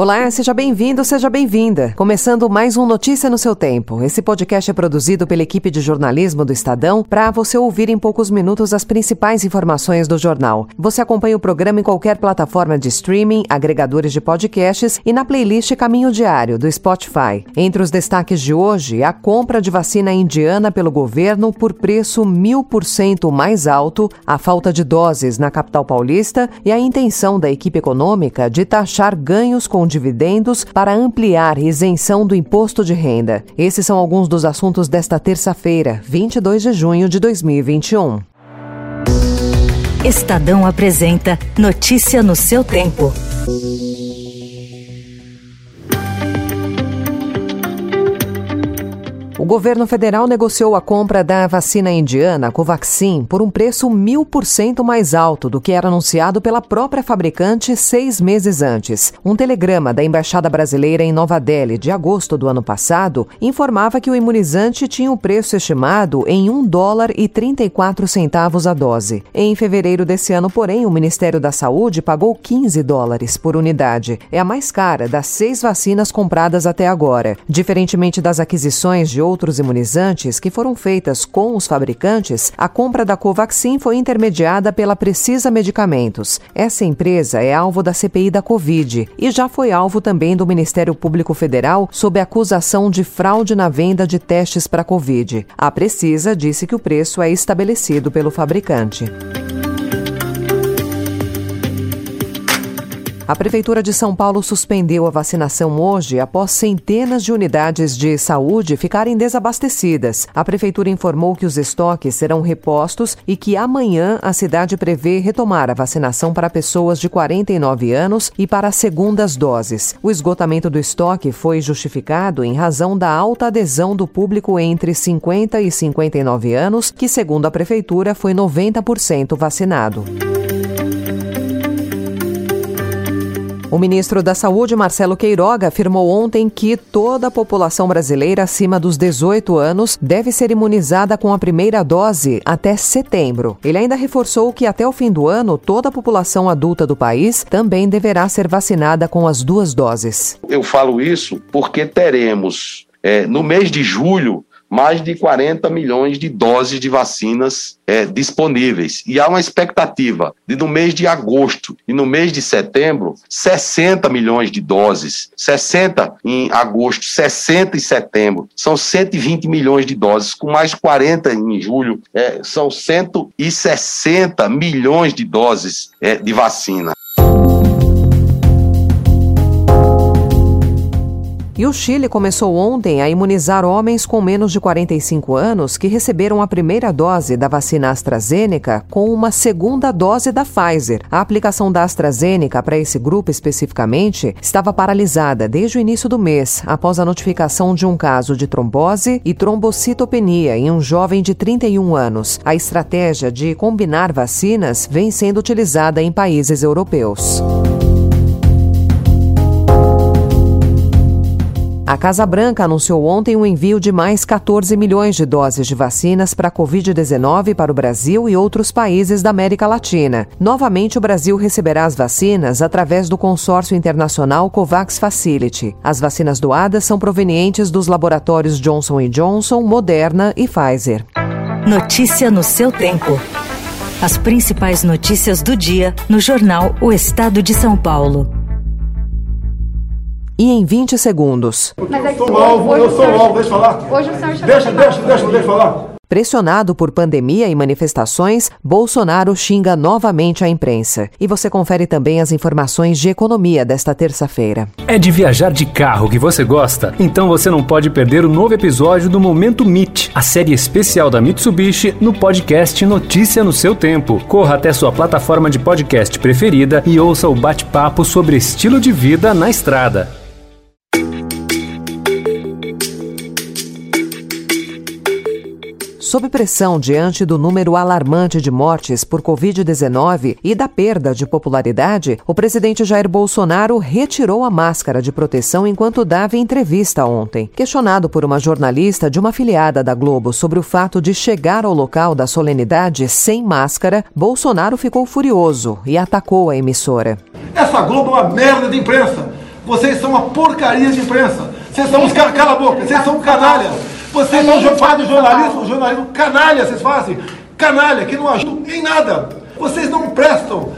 Olá, seja bem-vindo, seja bem-vinda. Começando mais um Notícia no seu tempo. Esse podcast é produzido pela equipe de jornalismo do Estadão para você ouvir em poucos minutos as principais informações do jornal. Você acompanha o programa em qualquer plataforma de streaming, agregadores de podcasts e na playlist Caminho Diário do Spotify. Entre os destaques de hoje, a compra de vacina indiana pelo governo por preço mil por cento mais alto, a falta de doses na capital paulista e a intenção da equipe econômica de taxar ganhos com dividendos para ampliar isenção do imposto de renda. Esses são alguns dos assuntos desta terça-feira, 22 de junho de 2021. Estadão apresenta Notícia no seu tempo. Governo federal negociou a compra da vacina indiana Covaxin por um preço mil por cento mais alto do que era anunciado pela própria fabricante seis meses antes. Um telegrama da Embaixada Brasileira em Nova Delhi, de agosto do ano passado, informava que o imunizante tinha o preço estimado em um dólar e 34 centavos a dose. Em fevereiro desse ano, porém, o Ministério da Saúde pagou 15 dólares por unidade. É a mais cara das seis vacinas compradas até agora. Diferentemente das aquisições de outros imunizantes que foram feitas com os fabricantes, a compra da Covaxin foi intermediada pela Precisa Medicamentos. Essa empresa é alvo da CPI da Covid e já foi alvo também do Ministério Público Federal sob acusação de fraude na venda de testes para Covid. A Precisa disse que o preço é estabelecido pelo fabricante. A Prefeitura de São Paulo suspendeu a vacinação hoje após centenas de unidades de saúde ficarem desabastecidas. A Prefeitura informou que os estoques serão repostos e que amanhã a cidade prevê retomar a vacinação para pessoas de 49 anos e para segundas doses. O esgotamento do estoque foi justificado em razão da alta adesão do público entre 50 e 59 anos, que, segundo a Prefeitura, foi 90% vacinado. O ministro da Saúde, Marcelo Queiroga, afirmou ontem que toda a população brasileira acima dos 18 anos deve ser imunizada com a primeira dose até setembro. Ele ainda reforçou que até o fim do ano, toda a população adulta do país também deverá ser vacinada com as duas doses. Eu falo isso porque teremos, é, no mês de julho, mais de 40 milhões de doses de vacinas é, disponíveis. E há uma expectativa de, no mês de agosto e no mês de setembro, 60 milhões de doses. 60 em agosto, 60 em setembro. São 120 milhões de doses, com mais 40 em julho. É, são 160 milhões de doses é, de vacina. E o Chile começou ontem a imunizar homens com menos de 45 anos que receberam a primeira dose da vacina AstraZeneca com uma segunda dose da Pfizer. A aplicação da AstraZeneca para esse grupo especificamente estava paralisada desde o início do mês, após a notificação de um caso de trombose e trombocitopenia em um jovem de 31 anos. A estratégia de combinar vacinas vem sendo utilizada em países europeus. A Casa Branca anunciou ontem o envio de mais 14 milhões de doses de vacinas para a Covid-19 para o Brasil e outros países da América Latina. Novamente, o Brasil receberá as vacinas através do consórcio internacional COVAX Facility. As vacinas doadas são provenientes dos laboratórios Johnson Johnson, Moderna e Pfizer. Notícia no seu tempo. As principais notícias do dia no jornal O Estado de São Paulo e em 20 segundos. Mas é eu sou alvo, eu sou alvo, deixa eu falar. Hoje o senhor deixa, deixa, deixa, deixa, deixa eu falar. Pressionado por pandemia e manifestações, Bolsonaro xinga novamente a imprensa. E você confere também as informações de economia desta terça-feira. É de viajar de carro que você gosta? Então você não pode perder o novo episódio do Momento MIT, a série especial da Mitsubishi no podcast Notícia no seu tempo. Corra até sua plataforma de podcast preferida e ouça o bate-papo sobre estilo de vida na estrada. Sob pressão diante do número alarmante de mortes por Covid-19 e da perda de popularidade, o presidente Jair Bolsonaro retirou a máscara de proteção enquanto dava entrevista ontem. Questionado por uma jornalista de uma afiliada da Globo sobre o fato de chegar ao local da solenidade sem máscara, Bolsonaro ficou furioso e atacou a emissora. Essa Globo é uma merda de imprensa. Vocês são uma porcaria de imprensa. Vocês são uns caras, cala a boca, vocês são canalha. Vocês são fazem jornalismo, jornalismo canalha, vocês fazem. Canalha, que não ajuda em nada. Vocês não prestam.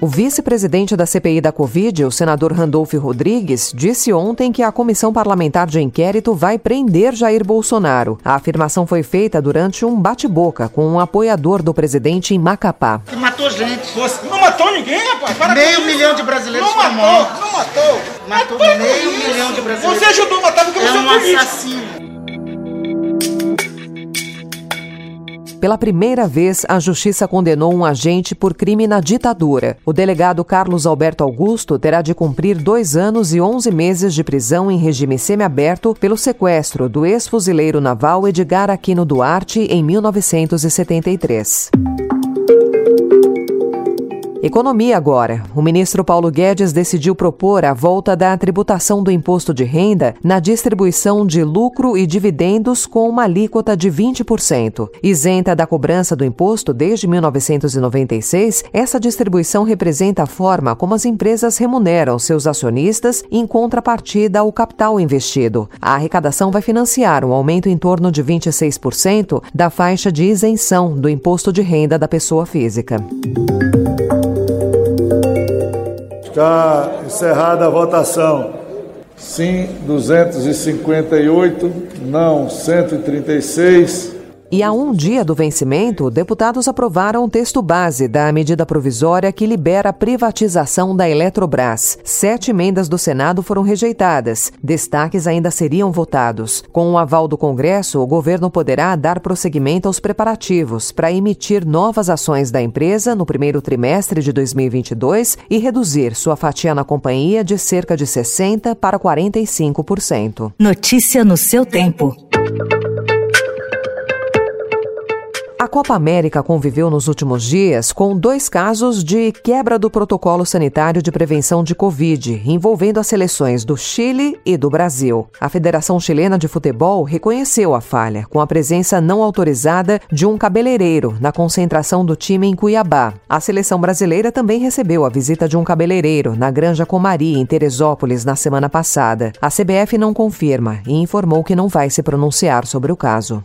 O vice-presidente da CPI da Covid, o senador Randolph Rodrigues, disse ontem que a comissão parlamentar de inquérito vai prender Jair Bolsonaro. A afirmação foi feita durante um bate-boca com um apoiador do presidente em Macapá. Matou gente. Você não matou ninguém, rapaz. Para meio milhão de brasileiros não matou, não matou. Matou meio milhão de brasileiros. Você ajudou a matar porque é você é um assassino. Pela primeira vez, a Justiça condenou um agente por crime na ditadura. O delegado Carlos Alberto Augusto terá de cumprir dois anos e onze meses de prisão em regime semiaberto pelo sequestro do ex-fuzileiro naval Edgar Aquino Duarte em 1973. Economia agora. O ministro Paulo Guedes decidiu propor a volta da tributação do imposto de renda na distribuição de lucro e dividendos com uma alíquota de 20%. Isenta da cobrança do imposto desde 1996, essa distribuição representa a forma como as empresas remuneram seus acionistas em contrapartida ao capital investido. A arrecadação vai financiar um aumento em torno de 26% da faixa de isenção do imposto de renda da pessoa física. Está encerrada a votação. Sim, 258, não 136. E a um dia do vencimento, deputados aprovaram o texto base da medida provisória que libera a privatização da Eletrobras. Sete emendas do Senado foram rejeitadas. Destaques ainda seriam votados. Com o aval do Congresso, o governo poderá dar prosseguimento aos preparativos para emitir novas ações da empresa no primeiro trimestre de 2022 e reduzir sua fatia na companhia de cerca de 60% para 45%. Notícia no seu tempo. A Copa América conviveu nos últimos dias com dois casos de quebra do protocolo sanitário de prevenção de Covid, envolvendo as seleções do Chile e do Brasil. A Federação Chilena de Futebol reconheceu a falha, com a presença não autorizada de um cabeleireiro na concentração do time em Cuiabá. A seleção brasileira também recebeu a visita de um cabeleireiro na Granja Comari, em Teresópolis, na semana passada. A CBF não confirma e informou que não vai se pronunciar sobre o caso.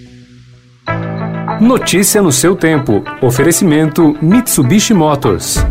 Notícia no seu tempo. Oferecimento Mitsubishi Motors.